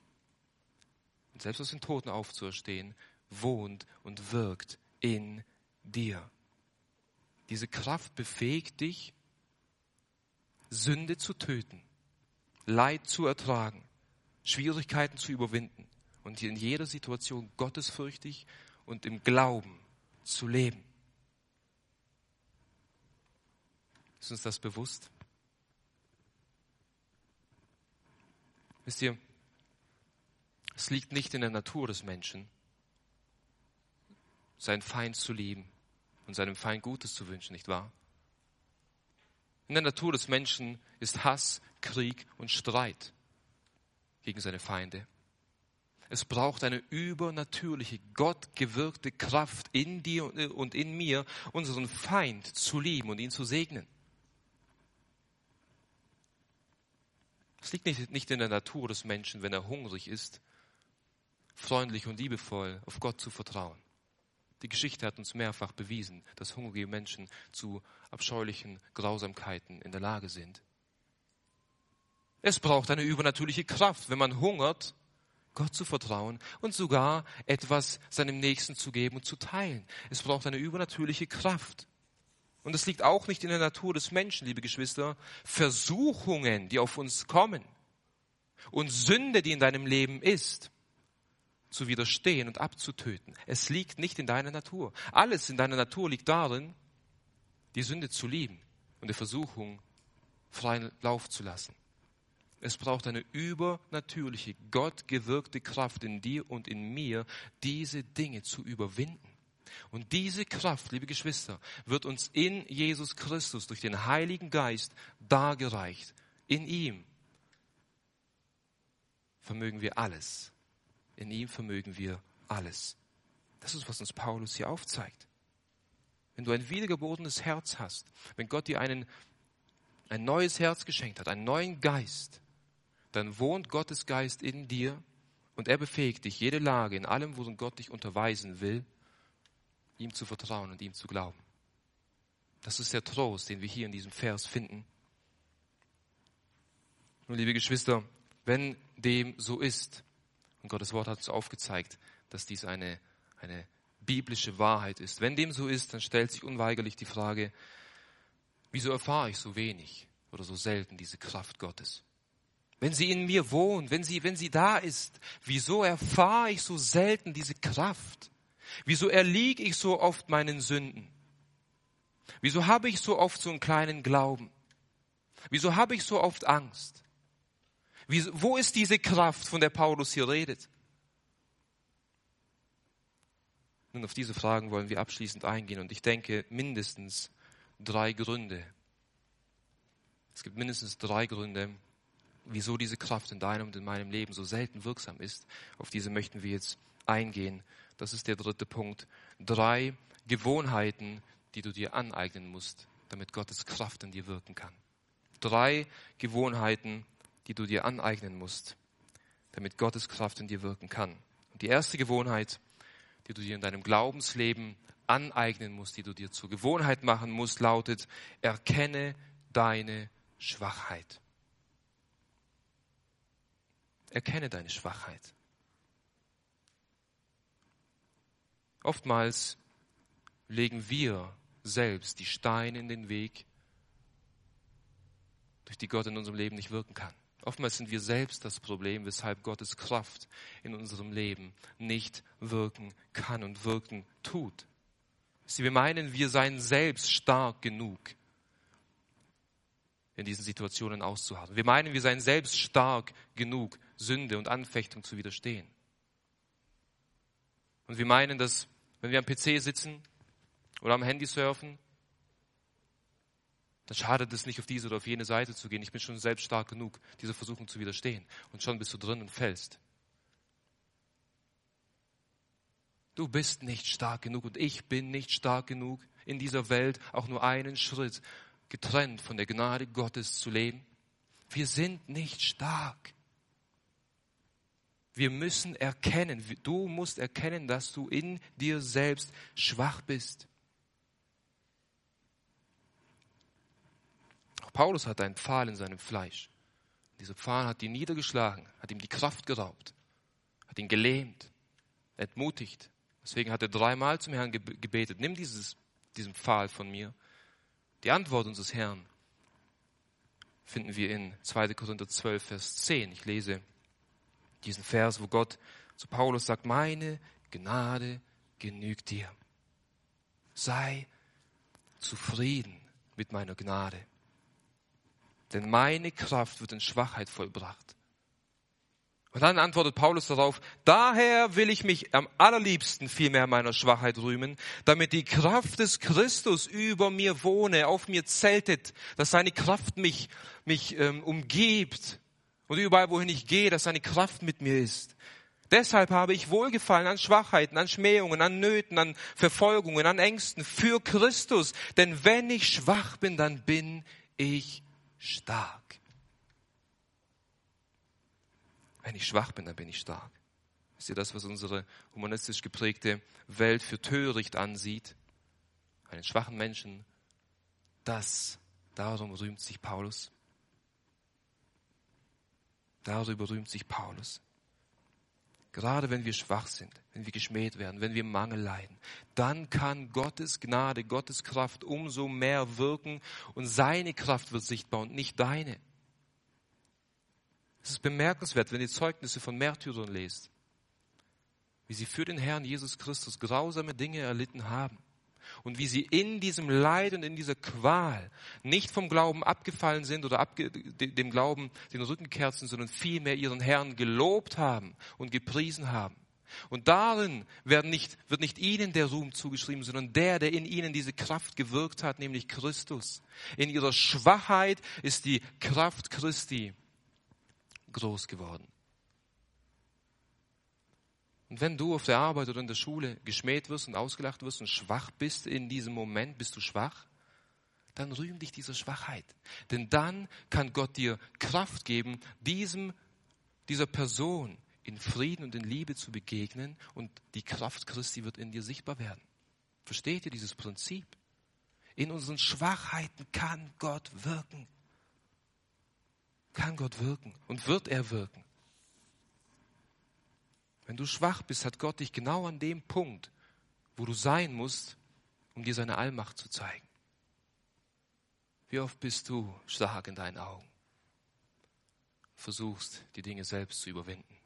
und selbst aus den Toten aufzuerstehen, wohnt und wirkt in dir. Diese Kraft befähigt dich, Sünde zu töten. Leid zu ertragen, Schwierigkeiten zu überwinden und in jeder Situation gottesfürchtig und im Glauben zu leben. Ist uns das bewusst? Wisst ihr, es liegt nicht in der Natur des Menschen, seinen Feind zu lieben und seinem Feind Gutes zu wünschen, nicht wahr? In der Natur des Menschen ist Hass, Krieg und Streit gegen seine Feinde. Es braucht eine übernatürliche, gottgewirkte Kraft in dir und in mir, unseren Feind zu lieben und ihn zu segnen. Es liegt nicht, nicht in der Natur des Menschen, wenn er hungrig ist, freundlich und liebevoll auf Gott zu vertrauen. Die Geschichte hat uns mehrfach bewiesen, dass hungrige Menschen zu abscheulichen Grausamkeiten in der Lage sind. Es braucht eine übernatürliche Kraft, wenn man hungert, Gott zu vertrauen und sogar etwas seinem Nächsten zu geben und zu teilen. Es braucht eine übernatürliche Kraft. Und es liegt auch nicht in der Natur des Menschen, liebe Geschwister, Versuchungen, die auf uns kommen und Sünde, die in deinem Leben ist, zu widerstehen und abzutöten. Es liegt nicht in deiner Natur. Alles in deiner Natur liegt darin, die Sünde zu lieben und der Versuchung freien Lauf zu lassen. Es braucht eine übernatürliche, gottgewirkte Kraft in dir und in mir, diese Dinge zu überwinden. Und diese Kraft, liebe Geschwister, wird uns in Jesus Christus durch den Heiligen Geist dargereicht. In ihm vermögen wir alles. In ihm vermögen wir alles. Das ist, was uns Paulus hier aufzeigt. Wenn du ein wiedergeborenes Herz hast, wenn Gott dir einen, ein neues Herz geschenkt hat, einen neuen Geist, dann wohnt Gottes Geist in dir und er befähigt dich, jede Lage, in allem, worin Gott dich unterweisen will, ihm zu vertrauen und ihm zu glauben. Das ist der Trost, den wir hier in diesem Vers finden. Nun, liebe Geschwister, wenn dem so ist, und Gottes Wort hat uns aufgezeigt, dass dies eine, eine biblische Wahrheit ist. Wenn dem so ist, dann stellt sich unweigerlich die Frage, wieso erfahre ich so wenig oder so selten diese Kraft Gottes? Wenn sie in mir wohnt, wenn sie, wenn sie da ist, wieso erfahre ich so selten diese Kraft? Wieso erliege ich so oft meinen Sünden? Wieso habe ich so oft so einen kleinen Glauben? Wieso habe ich so oft Angst? Wie, wo ist diese Kraft, von der Paulus hier redet? Nun, auf diese Fragen wollen wir abschließend eingehen und ich denke mindestens drei Gründe. Es gibt mindestens drei Gründe, wieso diese Kraft in deinem und in meinem Leben so selten wirksam ist. Auf diese möchten wir jetzt eingehen. Das ist der dritte Punkt. Drei Gewohnheiten, die du dir aneignen musst, damit Gottes Kraft in dir wirken kann. Drei Gewohnheiten, die du dir aneignen musst, damit Gottes Kraft in dir wirken kann. Und die erste Gewohnheit, die du dir in deinem Glaubensleben aneignen musst, die du dir zur Gewohnheit machen musst, lautet, erkenne deine Schwachheit. Erkenne deine Schwachheit. Oftmals legen wir selbst die Steine in den Weg, durch die Gott in unserem Leben nicht wirken kann. Oftmals sind wir selbst das Problem, weshalb Gottes Kraft in unserem Leben nicht wirken kann und wirken tut. Wir meinen, wir seien selbst stark genug, in diesen Situationen auszuharren. Wir meinen, wir seien selbst stark genug, Sünde und Anfechtung zu widerstehen. Und wir meinen, dass wenn wir am PC sitzen oder am Handy surfen, dann schadet es nicht, auf diese oder auf jene Seite zu gehen. Ich bin schon selbst stark genug, dieser Versuchung zu widerstehen. Und schon bist du drin und fällst. Du bist nicht stark genug und ich bin nicht stark genug, in dieser Welt auch nur einen Schritt getrennt von der Gnade Gottes zu leben. Wir sind nicht stark. Wir müssen erkennen, du musst erkennen, dass du in dir selbst schwach bist. Paulus hatte einen Pfahl in seinem Fleisch. Dieser Pfahl hat ihn niedergeschlagen, hat ihm die Kraft geraubt, hat ihn gelähmt, entmutigt. Deswegen hat er dreimal zum Herrn gebetet, nimm dieses, diesen Pfahl von mir. Die Antwort unseres Herrn finden wir in 2. Korinther 12, Vers 10. Ich lese diesen Vers, wo Gott zu Paulus sagt, meine Gnade genügt dir. Sei zufrieden mit meiner Gnade. Denn meine Kraft wird in Schwachheit vollbracht. Und dann antwortet Paulus darauf, daher will ich mich am allerliebsten vielmehr meiner Schwachheit rühmen, damit die Kraft des Christus über mir wohne, auf mir zeltet, dass seine Kraft mich, mich ähm, umgibt und überall, wohin ich gehe, dass seine Kraft mit mir ist. Deshalb habe ich Wohlgefallen an Schwachheiten, an Schmähungen, an Nöten, an Verfolgungen, an Ängsten für Christus. Denn wenn ich schwach bin, dann bin ich stark. Wenn ich schwach bin, dann bin ich stark. Ist ihr das, was unsere humanistisch geprägte Welt für töricht ansieht? Einen schwachen Menschen. Das, darum rühmt sich Paulus. Darüber rühmt sich Paulus. Gerade wenn wir schwach sind, wenn wir geschmäht werden, wenn wir Mangel leiden, dann kann Gottes Gnade, Gottes Kraft umso mehr wirken und seine Kraft wird sichtbar und nicht deine. Es ist bemerkenswert, wenn ihr Zeugnisse von Märtyrern lest, wie sie für den Herrn Jesus Christus grausame Dinge erlitten haben und wie sie in diesem Leid und in dieser Qual nicht vom Glauben abgefallen sind oder abge dem Glauben den Rücken kerzen, sondern vielmehr ihren Herrn gelobt haben und gepriesen haben. Und darin werden nicht, wird nicht ihnen der Ruhm zugeschrieben, sondern der, der in ihnen diese Kraft gewirkt hat, nämlich Christus. In ihrer Schwachheit ist die Kraft Christi groß geworden. Und wenn du auf der Arbeit oder in der Schule geschmäht wirst und ausgelacht wirst und schwach bist in diesem Moment, bist du schwach, dann rühm dich dieser Schwachheit. Denn dann kann Gott dir Kraft geben, diesem, dieser Person in Frieden und in Liebe zu begegnen und die Kraft Christi wird in dir sichtbar werden. Versteht ihr dieses Prinzip? In unseren Schwachheiten kann Gott wirken kann Gott wirken und wird er wirken. Wenn du schwach bist, hat Gott dich genau an dem Punkt, wo du sein musst, um dir seine Allmacht zu zeigen. Wie oft bist du stark in deinen Augen? Versuchst, die Dinge selbst zu überwinden.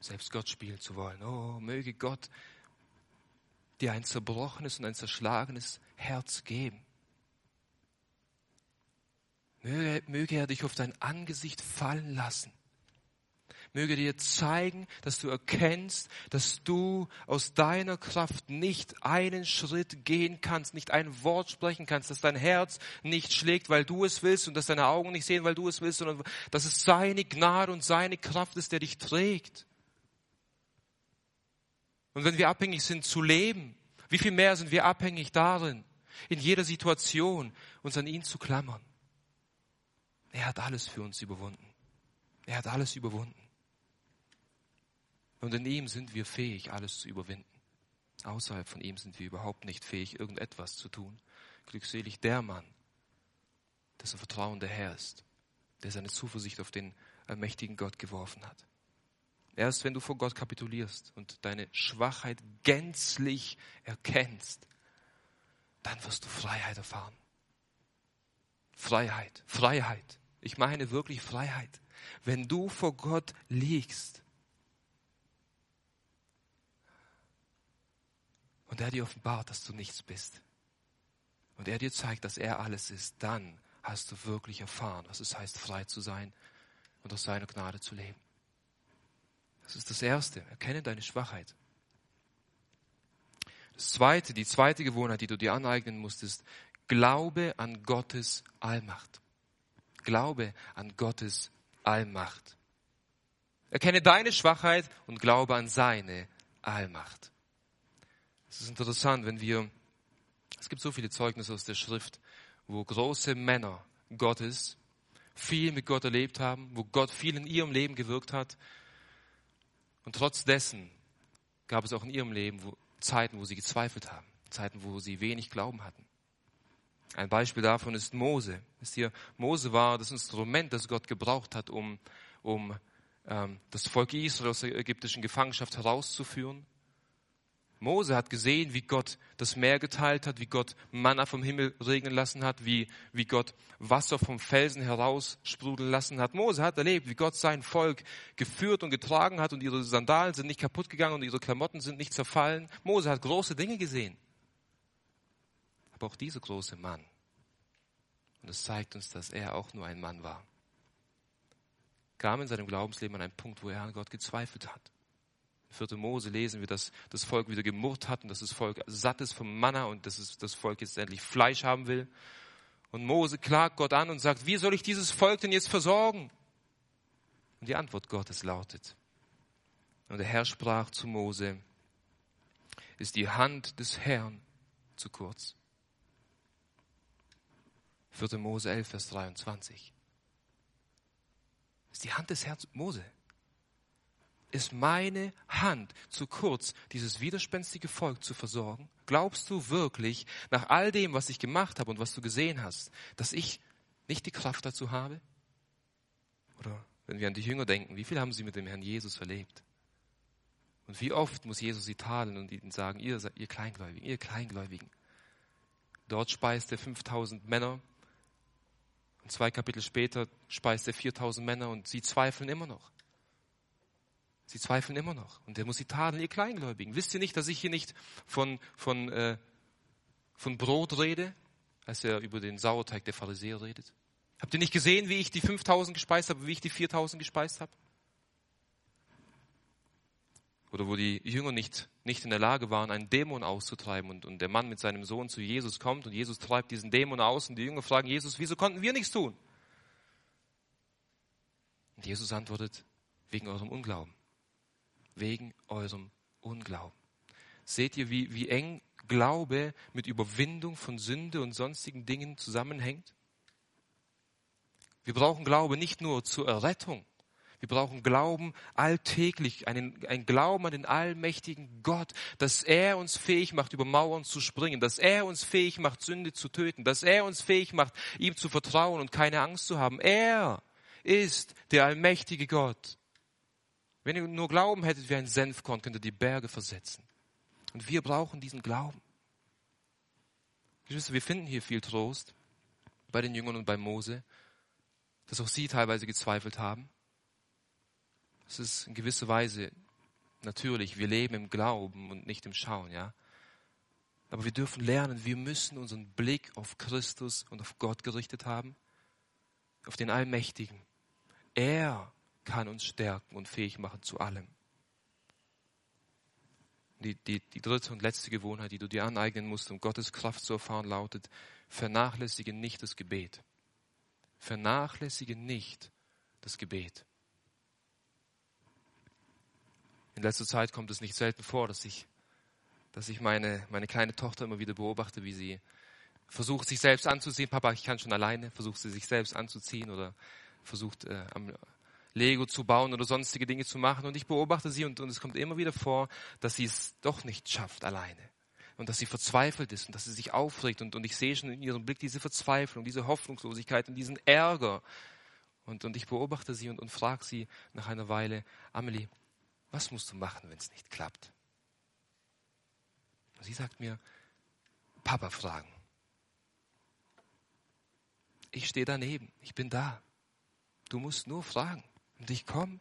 Selbst Gott spielen zu wollen. Oh, möge Gott dir ein zerbrochenes und ein zerschlagenes Herz geben. Möge, er dich auf dein Angesicht fallen lassen. Möge dir zeigen, dass du erkennst, dass du aus deiner Kraft nicht einen Schritt gehen kannst, nicht ein Wort sprechen kannst, dass dein Herz nicht schlägt, weil du es willst und dass deine Augen nicht sehen, weil du es willst, sondern dass es seine Gnade und seine Kraft ist, der dich trägt. Und wenn wir abhängig sind zu leben, wie viel mehr sind wir abhängig darin, in jeder Situation uns an ihn zu klammern? Er hat alles für uns überwunden. Er hat alles überwunden. Und in ihm sind wir fähig, alles zu überwinden. Außerhalb von ihm sind wir überhaupt nicht fähig, irgendetwas zu tun. Glückselig der Mann, dessen Vertrauen der Herr ist, der seine Zuversicht auf den allmächtigen Gott geworfen hat. Erst wenn du vor Gott kapitulierst und deine Schwachheit gänzlich erkennst, dann wirst du Freiheit erfahren. Freiheit, Freiheit. Ich meine wirklich Freiheit. Wenn du vor Gott liegst und er dir offenbart, dass du nichts bist und er dir zeigt, dass er alles ist, dann hast du wirklich erfahren, was es heißt, frei zu sein und aus seiner Gnade zu leben. Das ist das Erste. Erkenne deine Schwachheit. Das Zweite, die zweite Gewohnheit, die du dir aneignen musst, ist, Glaube an Gottes Allmacht. Glaube an Gottes Allmacht. Erkenne deine Schwachheit und glaube an seine Allmacht. Es ist interessant, wenn wir, es gibt so viele Zeugnisse aus der Schrift, wo große Männer Gottes viel mit Gott erlebt haben, wo Gott viel in ihrem Leben gewirkt hat. Und trotz dessen gab es auch in ihrem Leben wo, Zeiten, wo sie gezweifelt haben, Zeiten, wo sie wenig Glauben hatten. Ein Beispiel davon ist Mose. Ist hier, Mose war das Instrument, das Gott gebraucht hat, um, um ähm, das Volk Israel aus der ägyptischen Gefangenschaft herauszuführen. Mose hat gesehen, wie Gott das Meer geteilt hat, wie Gott Manna vom Himmel regnen lassen hat, wie, wie Gott Wasser vom Felsen heraus sprudeln lassen hat. Mose hat erlebt, wie Gott sein Volk geführt und getragen hat und ihre Sandalen sind nicht kaputt gegangen und ihre Klamotten sind nicht zerfallen. Mose hat große Dinge gesehen. Aber auch dieser große Mann, und es zeigt uns, dass er auch nur ein Mann war, kam in seinem Glaubensleben an einen Punkt, wo er an Gott gezweifelt hat. In 4. Mose lesen wir, dass das Volk wieder gemurrt hat und dass das Volk satt ist vom Manna und dass das Volk jetzt endlich Fleisch haben will. Und Mose klagt Gott an und sagt, wie soll ich dieses Volk denn jetzt versorgen? Und die Antwort Gottes lautet, und der Herr sprach zu Mose, ist die Hand des Herrn zu kurz. 4. Mose 11, Vers 23. Ist die Hand des Herrn, Mose, ist meine Hand zu kurz, dieses widerspenstige Volk zu versorgen? Glaubst du wirklich, nach all dem, was ich gemacht habe und was du gesehen hast, dass ich nicht die Kraft dazu habe? Oder wenn wir an die Jünger denken, wie viel haben sie mit dem Herrn Jesus erlebt? Und wie oft muss Jesus sie tadeln und ihnen sagen, ihr, ihr Kleingläubigen, ihr Kleingläubigen. Dort speist er 5000 Männer. Und zwei Kapitel später speist er 4000 Männer und sie zweifeln immer noch. Sie zweifeln immer noch. Und der muss sie tadeln, ihr Kleingläubigen. Wisst ihr nicht, dass ich hier nicht von, von, äh, von Brot rede, als er über den Sauerteig der Pharisäer redet? Habt ihr nicht gesehen, wie ich die 5000 gespeist habe, wie ich die 4000 gespeist habe? Oder wo die Jünger nicht, nicht in der Lage waren, einen Dämon auszutreiben und, und der Mann mit seinem Sohn zu Jesus kommt und Jesus treibt diesen Dämon aus und die Jünger fragen Jesus, wieso konnten wir nichts tun? Und Jesus antwortet, wegen eurem Unglauben wegen eurem Unglauben. Seht ihr, wie, wie eng Glaube mit Überwindung von Sünde und sonstigen Dingen zusammenhängt? Wir brauchen Glaube nicht nur zur Errettung. Wir brauchen Glauben alltäglich, einen, ein Glauben an den allmächtigen Gott, dass er uns fähig macht, über Mauern zu springen, dass er uns fähig macht, Sünde zu töten, dass er uns fähig macht, ihm zu vertrauen und keine Angst zu haben. Er ist der allmächtige Gott. Wenn ihr nur Glauben hättet wie ein Senfkorn, könnt ihr die Berge versetzen. Und wir brauchen diesen Glauben. Wir finden hier viel Trost bei den Jüngern und bei Mose, dass auch sie teilweise gezweifelt haben. Es ist in gewisser Weise natürlich, wir leben im Glauben und nicht im Schauen, ja. Aber wir dürfen lernen, wir müssen unseren Blick auf Christus und auf Gott gerichtet haben, auf den Allmächtigen. Er kann uns stärken und fähig machen zu allem. Die, die, die dritte und letzte Gewohnheit, die du dir aneignen musst, um Gottes Kraft zu erfahren, lautet, vernachlässige nicht das Gebet. Vernachlässige nicht das Gebet. In letzter Zeit kommt es nicht selten vor, dass ich, dass ich meine, meine kleine Tochter immer wieder beobachte, wie sie versucht, sich selbst anzuziehen. Papa, ich kann schon alleine, versucht sie sich selbst anzuziehen oder versucht äh, am, Lego zu bauen oder sonstige Dinge zu machen. Und ich beobachte sie und, und es kommt immer wieder vor, dass sie es doch nicht schafft alleine. Und dass sie verzweifelt ist und dass sie sich aufregt. Und, und ich sehe schon in ihrem Blick diese Verzweiflung, diese Hoffnungslosigkeit und diesen Ärger. Und, und ich beobachte sie und, und frage sie nach einer Weile, Amelie, was musst du machen, wenn es nicht klappt? Sie sagt mir, Papa fragen. Ich stehe daneben, ich bin da. Du musst nur fragen. Und ich komme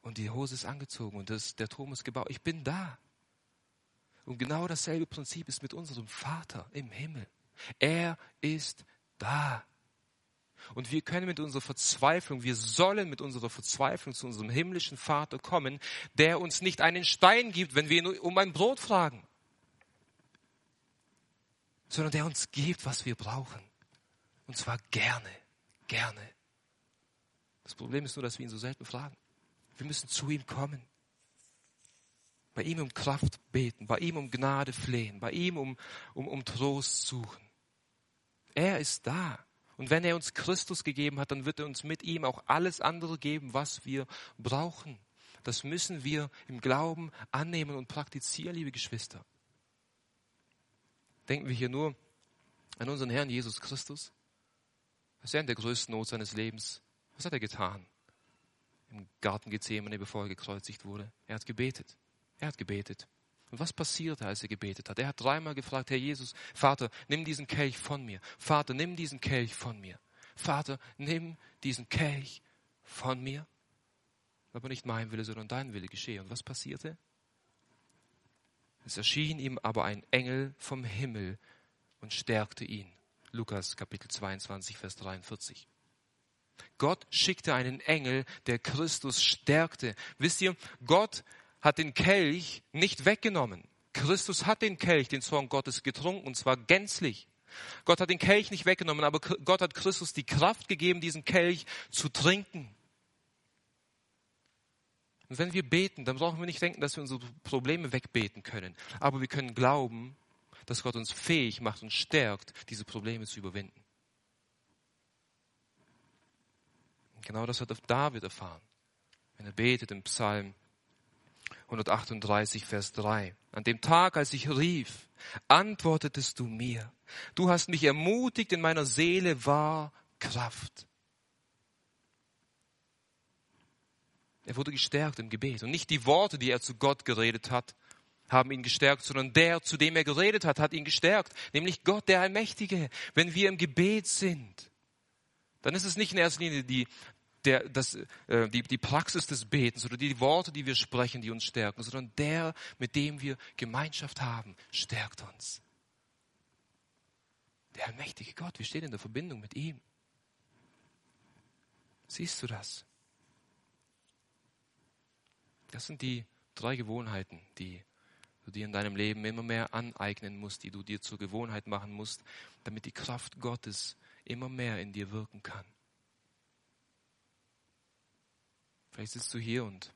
und die Hose ist angezogen und das, der Turm ist gebaut. Ich bin da. Und genau dasselbe Prinzip ist mit unserem Vater im Himmel. Er ist da. Und wir können mit unserer Verzweiflung, wir sollen mit unserer Verzweiflung zu unserem himmlischen Vater kommen, der uns nicht einen Stein gibt, wenn wir ihn um ein Brot fragen, sondern der uns gibt, was wir brauchen. Und zwar gerne, gerne. Das Problem ist nur, dass wir ihn so selten fragen. Wir müssen zu ihm kommen. Bei ihm um Kraft beten, bei ihm um Gnade flehen, bei ihm um, um, um Trost suchen. Er ist da. Und wenn er uns Christus gegeben hat, dann wird er uns mit ihm auch alles andere geben, was wir brauchen. Das müssen wir im Glauben annehmen und praktizieren, liebe Geschwister. Denken wir hier nur an unseren Herrn Jesus Christus, dass er in der größten Not seines Lebens was hat er getan? Im Garten Gethsemane, bevor er gekreuzigt wurde. Er hat gebetet. Er hat gebetet. Und was passierte, als er gebetet hat? Er hat dreimal gefragt, Herr Jesus, Vater, nimm diesen Kelch von mir. Vater, nimm diesen Kelch von mir. Vater, nimm diesen Kelch von mir. Aber nicht mein Wille, sondern dein Wille geschehe. Und was passierte? Es erschien ihm aber ein Engel vom Himmel und stärkte ihn. Lukas Kapitel 22, Vers 43. Gott schickte einen Engel, der Christus stärkte. Wisst ihr, Gott hat den Kelch nicht weggenommen. Christus hat den Kelch, den Zorn Gottes, getrunken, und zwar gänzlich. Gott hat den Kelch nicht weggenommen, aber Gott hat Christus die Kraft gegeben, diesen Kelch zu trinken. Und wenn wir beten, dann brauchen wir nicht denken, dass wir unsere Probleme wegbeten können. Aber wir können glauben, dass Gott uns fähig macht und stärkt, diese Probleme zu überwinden. Genau das hat David erfahren, wenn er betet im Psalm 138, Vers 3. An dem Tag, als ich rief, antwortetest du mir. Du hast mich ermutigt, in meiner Seele war Kraft. Er wurde gestärkt im Gebet. Und nicht die Worte, die er zu Gott geredet hat, haben ihn gestärkt, sondern der, zu dem er geredet hat, hat ihn gestärkt. Nämlich Gott, der Allmächtige. Wenn wir im Gebet sind, dann ist es nicht in erster Linie die, der, das, äh, die, die Praxis des Betens oder die Worte, die wir sprechen, die uns stärken, sondern der, mit dem wir Gemeinschaft haben, stärkt uns. Der allmächtige Gott, wir stehen in der Verbindung mit ihm. Siehst du das? Das sind die drei Gewohnheiten, die du dir in deinem Leben immer mehr aneignen musst, die du dir zur Gewohnheit machen musst, damit die Kraft Gottes immer mehr in dir wirken kann. Vielleicht sitzt du hier und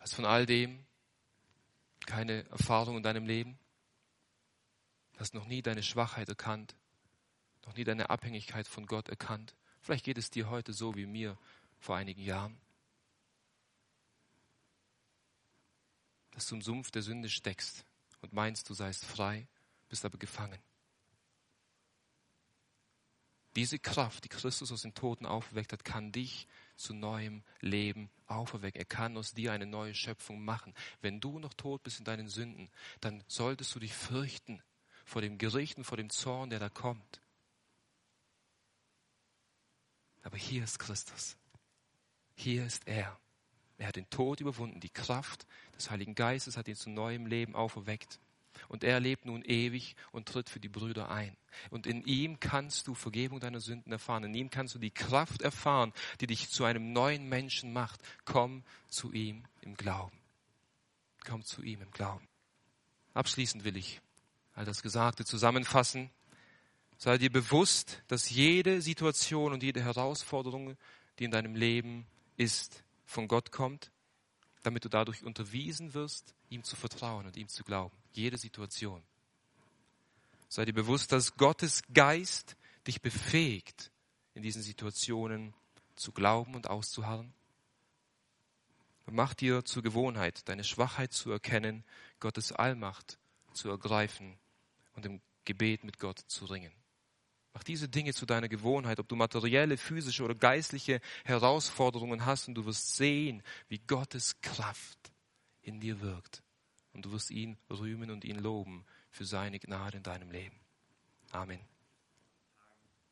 hast von all dem keine Erfahrung in deinem Leben, hast noch nie deine Schwachheit erkannt, noch nie deine Abhängigkeit von Gott erkannt. Vielleicht geht es dir heute so wie mir vor einigen Jahren, dass du im Sumpf der Sünde steckst und meinst, du seist frei, bist aber gefangen. Diese Kraft, die Christus aus den Toten aufgeweckt hat, kann dich zu neuem Leben auferwecken. Er kann aus dir eine neue Schöpfung machen. Wenn du noch tot bist in deinen Sünden, dann solltest du dich fürchten vor dem Gericht und vor dem Zorn, der da kommt. Aber hier ist Christus. Hier ist er. Er hat den Tod überwunden. Die Kraft des Heiligen Geistes hat ihn zu neuem Leben auferweckt. Und er lebt nun ewig und tritt für die Brüder ein. Und in ihm kannst du Vergebung deiner Sünden erfahren. In ihm kannst du die Kraft erfahren, die dich zu einem neuen Menschen macht. Komm zu ihm im Glauben. Komm zu ihm im Glauben. Abschließend will ich all das Gesagte zusammenfassen. Sei dir bewusst, dass jede Situation und jede Herausforderung, die in deinem Leben ist, von Gott kommt, damit du dadurch unterwiesen wirst, ihm zu vertrauen und ihm zu glauben jede Situation. Sei dir bewusst, dass Gottes Geist dich befähigt, in diesen Situationen zu glauben und auszuharren. Mach dir zur Gewohnheit, deine Schwachheit zu erkennen, Gottes Allmacht zu ergreifen und im Gebet mit Gott zu ringen. Mach diese Dinge zu deiner Gewohnheit, ob du materielle, physische oder geistliche Herausforderungen hast und du wirst sehen, wie Gottes Kraft in dir wirkt und du wirst ihn rühmen und ihn loben für seine Gnade in deinem Leben. Amen.